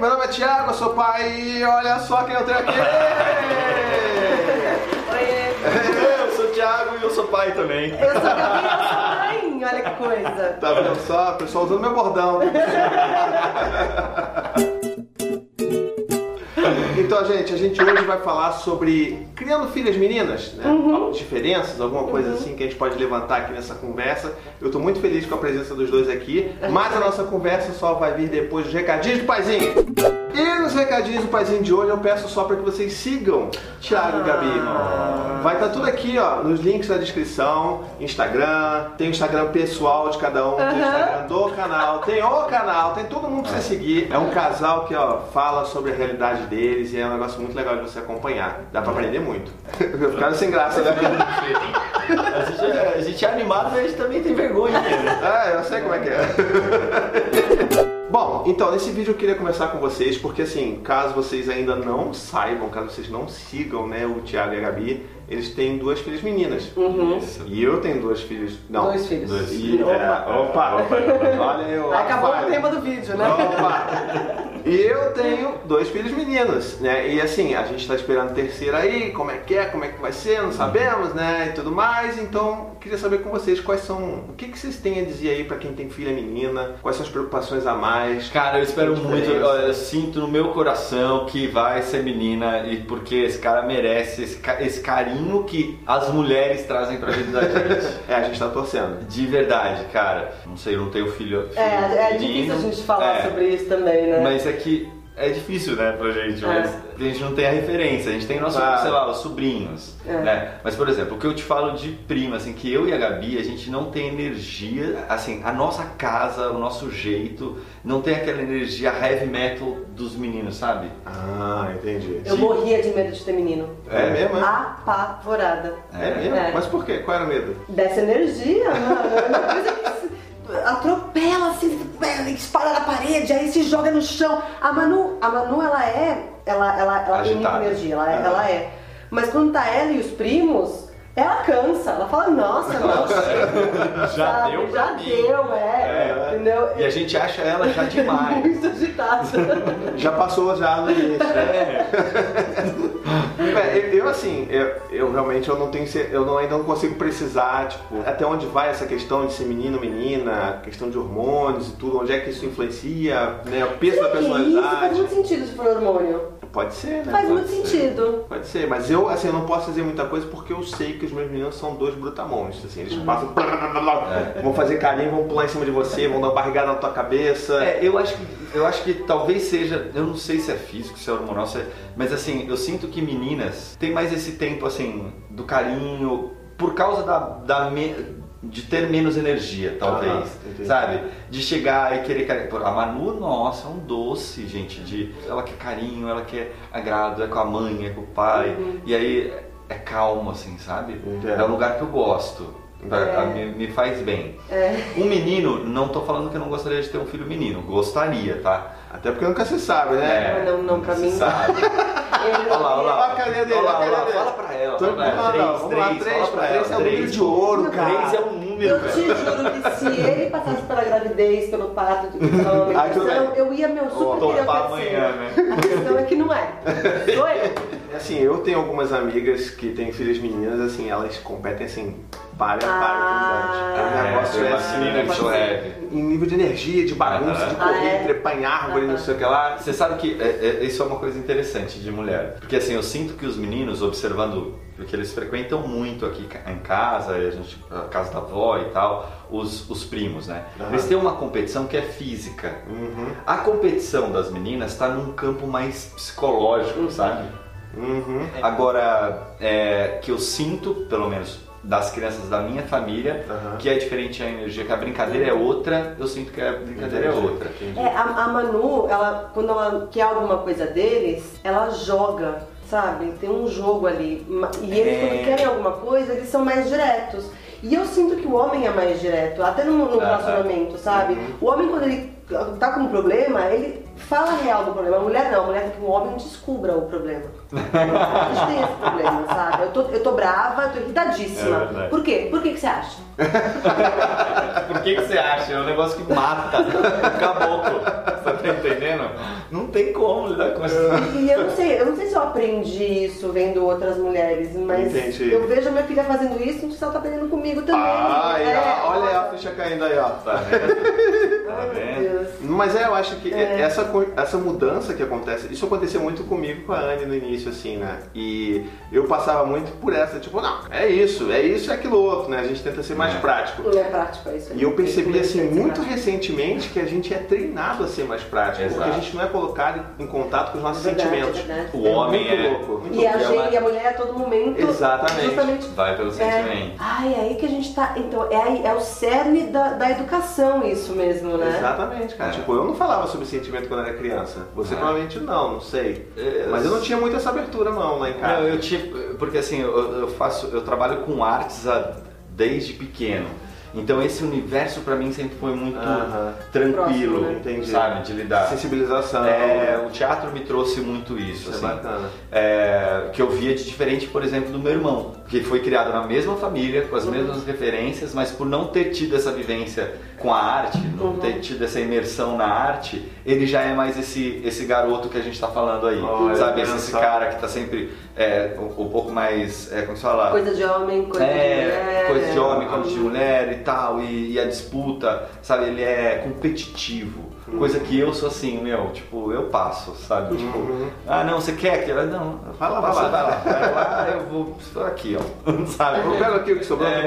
meu nome é Thiago, eu sou pai e olha só quem eu tenho aqui! Eu sou o Thiago e eu sou pai também. Eu sou a Gabi e eu sou mãe. Olha que coisa. Tá vendo só? O pessoal usando meu bordão. Então, gente, a gente hoje vai falar sobre criando filhas meninas, né? Diferenças, alguma coisa assim que a gente pode levantar aqui nessa conversa. Eu tô muito feliz com a presença dos dois aqui, mas a nossa conversa só vai vir depois dos recadinhos do paizinho. E nos recadinhos do paizinho de hoje eu peço só para que vocês sigam Thiago e Gabi. Vai estar tudo aqui, ó, nos links da descrição, Instagram, tem o Instagram pessoal de cada um, tem o Instagram do canal, tem o canal, tem todo mundo pra você seguir. É um casal que, ó, fala sobre a realidade deles e é um negócio muito legal de você acompanhar. Dá pra aprender muito. Eu ficaram sem graça, né? A gente, é, a gente é animado, mas a gente também tem vergonha. Né? Ah, eu sei como é que é. Bom, então nesse vídeo eu queria começar com vocês, porque assim, caso vocês ainda não saibam, caso vocês não sigam, né, o Thiago e a Gabi, eles têm duas filhas meninas. Isso. E eu tenho duas filhas. Não. Dois filhos. Dois. E, é, opa, olha eu. Acabou o tema do vídeo, né? Opa! E eu tenho dois filhos meninos, né? E assim, a gente tá esperando terceira aí, como é que é, como é que vai ser, não sabemos, né? E tudo mais. Então, queria saber com vocês quais são. O que, que vocês têm a dizer aí pra quem tem filha menina? Quais são as preocupações a mais? Cara, eu espero muito, olha, eu sinto no meu coração que vai ser menina e porque esse cara merece esse, esse carinho que as mulheres trazem pra vida da gente. É, a gente tá torcendo. De verdade, cara. Não sei, eu não tenho filho. filho É, é menino. difícil a gente falar É, sobre isso também, né? Mas é que é difícil, né, pra gente, É. mas a gente não tem a referência, a gente tem nossos, Claro. sei lá, os sobrinhos, É. né? Mas, por exemplo, o que eu te falo de prima, assim, que eu e a Gabi, a gente não tem energia, assim, a nossa casa, o nosso jeito, não tem aquela energia heavy metal dos meninos, sabe? Ah, entendi. Eu morria de medo de ter menino. É mesmo, é? Apavorada. É mesmo? É. Mas por quê? Qual era o medo? Dessa energia, mano. É uma coisa que se atropela, assim, espalha na parede, aí se joga no chão. A Manu, a Manu ela é. Ela, ela, ela tem muita energia, ela, é- ela é. Mas quando tá ela e os primos, ela cansa. Ela fala, nossa, chega. Já sabe? deu Já mim. deu, é. É. Entendeu? E a gente acha ela já demais. Muito agitada. Já passou já no início. É. É, eu, assim, eu, eu realmente eu não tenho, eu não, ainda não consigo precisar, tipo, até onde vai essa questão de ser menino, menina, questão de hormônios e tudo, onde é que isso influencia, né, o peso da Que isso faz personalidade. muito sentido se for hormônio. Pode ser, né? Faz Pode muito ser. sentido. Pode ser, mas eu, assim, eu não posso dizer muita coisa porque eu sei que os meus meninos são dois brutamontes, assim, Uhum. eles passam, vão fazer carinho, vão pular em cima de você, vão dar uma barrigada na tua cabeça. É, eu acho que eu acho que talvez seja, eu não sei se é físico, se é hormonal, se é- mas assim, eu sinto que meninas têm mais esse tempo assim do carinho por causa da, da me- de ter menos energia, talvez, Ah, entendi. sabe? De chegar e querer carinho. A Manu, nossa, é um doce, gente. De ela quer carinho, ela quer agrado, é com a mãe, é com o pai, Uhum. e aí é calmo, assim, sabe? Entendo. É um lugar que eu gosto. tá? É. Me, me faz bem. É. Um menino, não tô falando que eu não gostaria de ter um filho menino, gostaria, tá? Até porque nunca se sabe, né? Não, não, pra se mim- Sabe. Olha lá, olha lá. Olha a carinha dele, Olha a carinha Fala dele. pra ela. Fala pra não, ela. não, vamos lá, Três, três, três é o número Três. de ouro, cara. Três é um número, Eu te juro que se ele passasse pela gravidez, pelo parto, eu ia, meu, super querer amanhã, né? A questão é que não é. Sou eu. Assim, eu tenho algumas amigas que têm filhas meninas, assim, elas competem assim, para, para, Ah, com idade. O negócio é, é assim, pode sou ser. heavy. em nível de energia, de bagunça, de Ah, correr, é? trepar em árvore, Ah, não sei o que lá. Você sabe que é, é, isso é uma coisa interessante de mulher. Porque assim, eu sinto que os meninos, observando, porque eles frequentam muito aqui em casa, a, gente, a casa da avó e tal, os, os primos, né? Eles têm uma competição que é física. Uhum, A competição das meninas está num campo mais psicológico, sabe? Uhum. Agora, é, que eu sinto, pelo menos das crianças da minha família, Aham. que é diferente a energia, que a brincadeira é outra, eu sinto que a brincadeira é Entendi, outra. entendi. É, a, a Manu, ela, quando ela quer alguma coisa deles, ela joga, sabe? Tem um jogo ali. E eles, É. quando querem alguma coisa, eles são mais diretos. E eu sinto que o homem é mais direto, até no, no Aham. relacionamento, sabe? O homem, quando ele tá com um problema, ele fala a real do problema. A mulher não, a mulher quer que o homem descubra o problema. A gente tem esse problema, sabe? Eu tô, eu tô brava, eu tô irritadíssima. É. Por quê? Por que, que você acha? Por que, que você acha? É um negócio que mata o caboclo. Você tá entendendo? Não tem como lidar com isso. E eu não sei, eu não sei se eu aprendi isso vendo outras mulheres, mas Entendi. eu vejo a minha filha fazendo isso, não sei se ela tá aprendendo comigo também. Ah, É, olha a ficha caindo aí, ó. Tá? Tá vendo? Mas é, eu acho que É. essa, essa mudança que acontece, isso aconteceu muito comigo com a Anne no início, assim, né? E eu passava muito por essa, tipo, não, é isso, é isso e aquilo outro, né? A gente tenta ser mais É. prático. Não é prático é isso. E eu percebi, assim, muito recentemente que a gente é treinado a ser mais prático, porque a Exato. gente não é colocado em contato com os nossos Verdade, sentimentos. verdade. O homem muito é- louco. muito E a, louco. é gente, e a mulher a todo momento. Exatamente. Justamente. Vai pelo É, sentimento. ai, é aí que a gente tá. Então, é, aí- é o cerne da, da educação, isso mesmo, né? Exatamente, cara. É. Tipo, eu não falava sobre sentimento quando era criança. Você É. provavelmente não, não sei. É, Mas eu não tinha muito essa abertura não lá em casa. Não, eu tipo, porque assim, eu, eu faço, eu trabalho com artes desde pequeno. Então esse universo pra mim sempre foi muito Aham. tranquilo, Próximo, né? Sabe, de lidar. Sensibilização. É, o teatro me trouxe muito isso, Isso é assim. bacana. É, que eu via de diferente, por exemplo, do meu irmão, que foi criado na mesma família, com as Uhum. mesmas referências, mas por não ter tido essa vivência com a arte, não Uhum. ter tido essa imersão na arte, ele já é mais esse, esse garoto que a gente tá falando aí, Olha, sabe? Esse, esse cara que tá sempre é, um, um pouco mais, é, como se fala? Coisa de homem, coisa de é, mulher. coisa de homem, coisa de mulher e tal, e, e a disputa, sabe? Ele é competitivo. Uhum. Coisa que eu sou assim, meu, tipo, eu passo, sabe? Tipo, Uhum. ah, não, você quer que? Ela, Não, Vai lá, passa, vai lá, vai lá. Vai lá, eu vou, estou aqui, ó. Sabe? Eu pego aqui o que sobrou. É.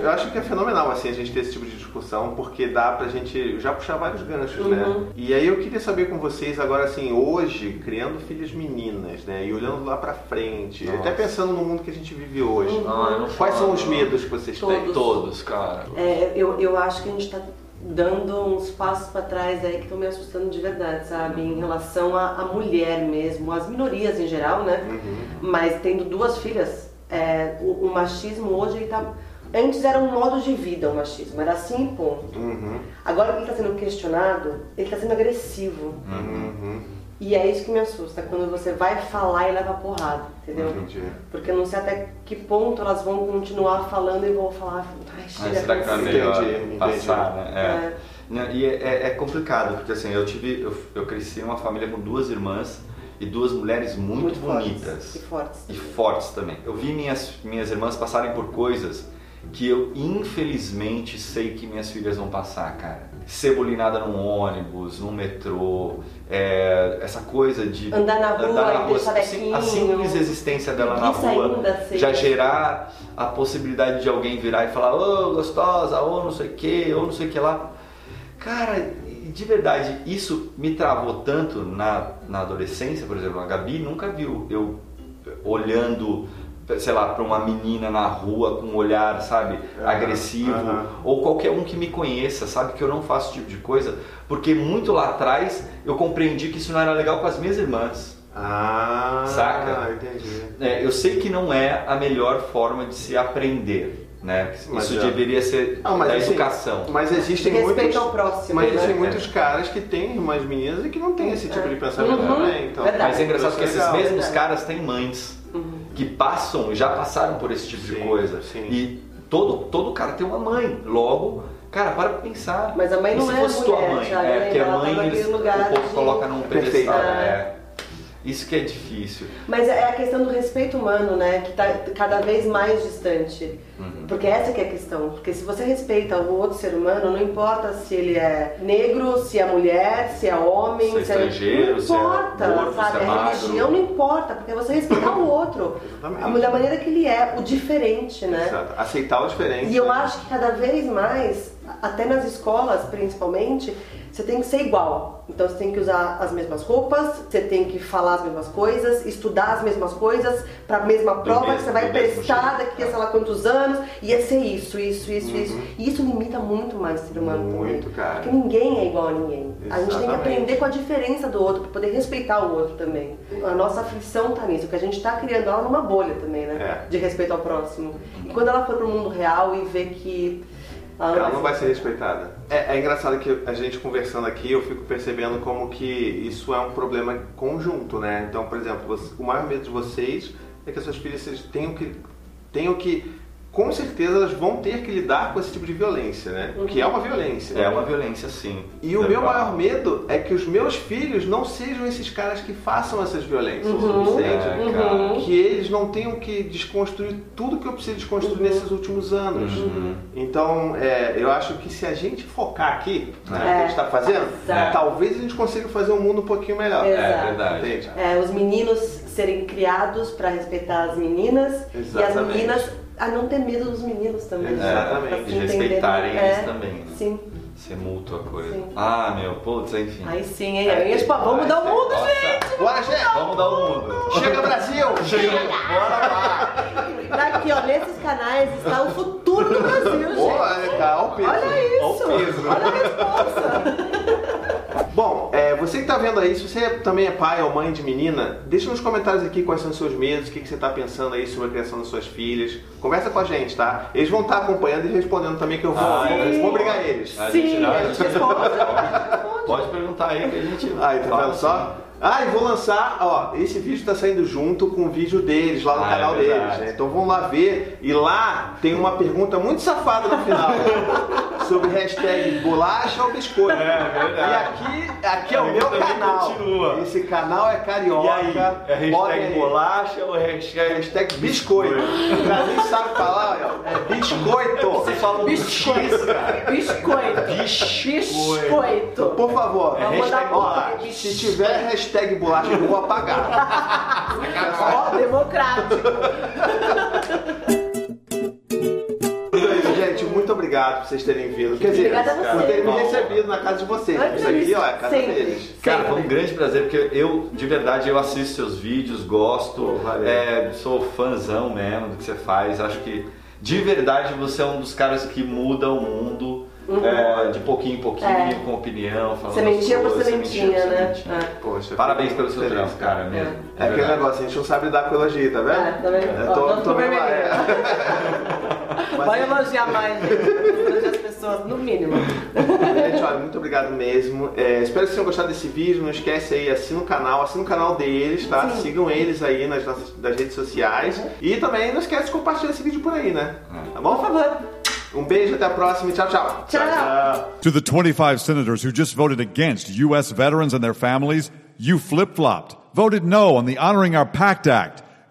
Eu acho que é fenomenal assim a gente ter esse tipo de discussão, porque dá pra gente já puxar vários ganchos, né? Uhum. E aí eu queria saber com vocês agora assim, hoje, criando filhas meninas, né? E olhando lá pra frente, Nossa. até pensando no mundo que a gente vive hoje. Ah, eu não Quais são os medos que vocês têm? Todos. Todos, cara. É, eu, eu acho que a gente tá dando uns passos pra trás aí que estão me assustando de verdade, sabe? Em relação à, mulher mesmo, às minorias em geral, né? Uhum. Mas tendo duas filhas, é, o, o machismo hoje ele tá. Antes era um modo de vida o machismo, era assim ponto. Uhum. Agora que ele está sendo questionado, ele está sendo agressivo. Uhum. E é isso que me assusta, quando você vai falar e leva porrada, entendeu? Entendi. Porque eu não sei até que ponto elas vão continuar falando e vão falar, ai, Mas chega será que é cansei." melhor Entendi, entendi. passar, né? É. É. Não, E é, é- é complicado, porque assim, eu tive. Eu, eu cresci em uma família com duas irmãs e duas mulheres muito, fortes. bonitas. E fortes. e fortes também. Eu vi minhas, minhas irmãs passarem por coisas que eu infelizmente sei que minhas filhas vão passar, cara. Ser bulinada num ônibus, num metrô, é, essa coisa de Andar na rua e deixar assim, a simples existência dela na rua já gerar a possibilidade de alguém virar e falar, ô gostosa, ou não sei o que, ou não sei o que lá. Cara, de verdade, isso me travou tanto na, na adolescência, por exemplo, a Gabi nunca viu eu olhando, sei lá, para uma menina na rua com um olhar, sabe, Aham, agressivo, aham. ou qualquer um que me conheça, sabe, que eu não faço esse tipo de coisa, porque muito lá atrás eu compreendi que isso não era legal com as minhas irmãs. Ah, Saca? entendi. É, eu sei que não é a melhor forma de se aprender, né? Mas Isso é. deveria ser Não, mas da assim, existem Mas existem Respeito muitos. ao próximo, Mas né? existem É. muitos caras que têm irmãs meninas e que não têm esse tipo de pensamento Uhum. também. Então. Mas é engraçado que esses legal. mesmos caras têm mães que passam, já passaram por esse tipo de Sim, coisa. sim. E todo, todo cara tem uma mãe. Logo, cara, para pra pensar. Mas a mãe E não se é fosse tua mulher, mãe? Thiago, é, né? porque a tá mãe eles, o povo de- coloca num Perfeito. pedestal. É. É. Isso que é difícil. Mas é a questão do respeito humano, né? Que tá cada vez mais distante. Uhum. Porque essa que é a questão. Porque se você respeita o outro ser humano, não importa se ele é negro, se é mulher, se é homem, Se é estrangeiro, não se é importa, gordo, sabe? se é a magro. religião não importa, porque você respeita o outro. Exatamente. Da maneira que ele é, o diferente, né? Exato. Aceitar o diferente. E eu né? acho que cada vez mais, até nas escolas principalmente, você tem que ser igual. Então você tem que usar as mesmas roupas, você tem que falar as mesmas coisas, estudar as mesmas coisas para a mesma prova mesmo- que você vai prestar daqui a sei lá quantos anos, ia ser isso, isso, isso, isso. E isso limita muito mais o ser humano Uhum. Muito, também. cara. Porque ninguém é igual a ninguém. A gente tem que Exatamente. aprender com a diferença do outro para poder respeitar o outro também. A nossa aflição tá nisso, que a gente tá criando ela numa bolha também, né? É. De respeito ao próximo. E quando ela for pro mundo real e ver que ela Ela não vai ser respeitada. É, é engraçado que a gente conversando aqui, eu fico percebendo como que isso é um problema conjunto, né? Então, por exemplo, você- o maior medo de vocês é que as suas filhas tenham que, tenham que com certeza elas vão ter que lidar com esse tipo de violência, né? Que é uma violência. É uma violência, sim. E o meu maior medo é que os meus filhos não sejam esses caras que façam essas violências, Uhum. entende? É, cara. Que eles não tenham que desconstruir tudo que eu preciso desconstruir Uhum. nesses últimos anos. Então, é, eu acho que se a gente focar aqui no que a gente está fazendo, Exato. talvez a gente consiga fazer um mundo um pouquinho melhor. Exato. É verdade. Entende? É, os meninos serem criados pra respeitar as meninas e as Exatamente. meninas a não ter medo dos meninos também. Exatamente. E se entenderem. respeitarem É, eles também. né? Sim. Ser mútua a coisa. Sim. Ah, meu, putz, enfim. Aí sim, hein? Aí, tipo, vamos mudar o mundo, Nossa, gente! Bora, gente! Vamos mudar o mundo. Chega Brasil! Chega! Bora lá! Daqui, ó, nesses canais está o futuro do Brasil, gente. Olha, cara, olha o peso. Olha isso! Olha o peso. Olha a resposta! Bom, é, você que está vendo aí, se você também é pai ou mãe de menina, deixa nos comentários aqui quais são os seus medos, o que, que você está pensando aí sobre a criação das suas filhas. Conversa com a gente, tá? Eles vão estar acompanhando e respondendo também que eu vou, Ah, vou, sim. vou obrigar eles. A gente Sim, a gente responde. Pode perguntar aí que a gente. Aí, tá fala vendo só? Ah, e vou lançar, ó, esse vídeo tá saindo junto com o vídeo deles lá no Ah, canal é deles, né? Então vão lá ver e lá tem uma pergunta muito safada no final sobre hashtag bolacha ou biscoito. É, verdade. E aqui, aqui é o Aí meu canal. continua. Esse canal é carioca. E aí? É hashtag bolacha ou hashtag. Hashtag biscoito. O cara nem sabe falar, ó. É biscoito. Você fala um Biscoito. Biscoito. Biscoito. Por favor, É hashtag ó, bolacha. se tiver hashtag bolacha, eu vou apagar. Ó, democrático. Obrigado por vocês terem vindo. Quer dizer, por terem me recebido na casa de vocês. Olha Isso aqui, ó, é a casa sempre. deles. Cara, foi um grande prazer, porque eu, de verdade, eu assisto seus vídeos, gosto, valeu. é, sou fãzão mesmo do que você faz. Acho que, de verdade, você é um dos caras que muda o mundo é, de pouquinho em pouquinho, Uhum. É. com opinião, falando Sementinha por sementinha, por né? sementinha. É. Poxa, Parabéns pelo seu feliz, trampo, cara, mesmo. É De aquele negócio, a gente não sabe lidar com elogio, tá vendo? É, tá vendo? Ó, tô, tô- tô tô vendo lá. vermelha. é. Mas, Vai elogiar mais. Elogiar as pessoas, no mínimo. Gente, olha, muito obrigado mesmo. É, espero que vocês tenham gostado desse vídeo. Não esquece aí, assina o canal, assina o canal deles, tá? Sim. Sigam eles aí nas nossas nas redes sociais. E também não esquece de compartilhar esse vídeo por aí, né? Tá bom? Por favor. Um beijo, até a próxima e tchau, tchau. Tchau. To the 25 senators who just voted against U.S. veterans and their families, you flip flopped. Voted no on the Honoring Our Pact Act.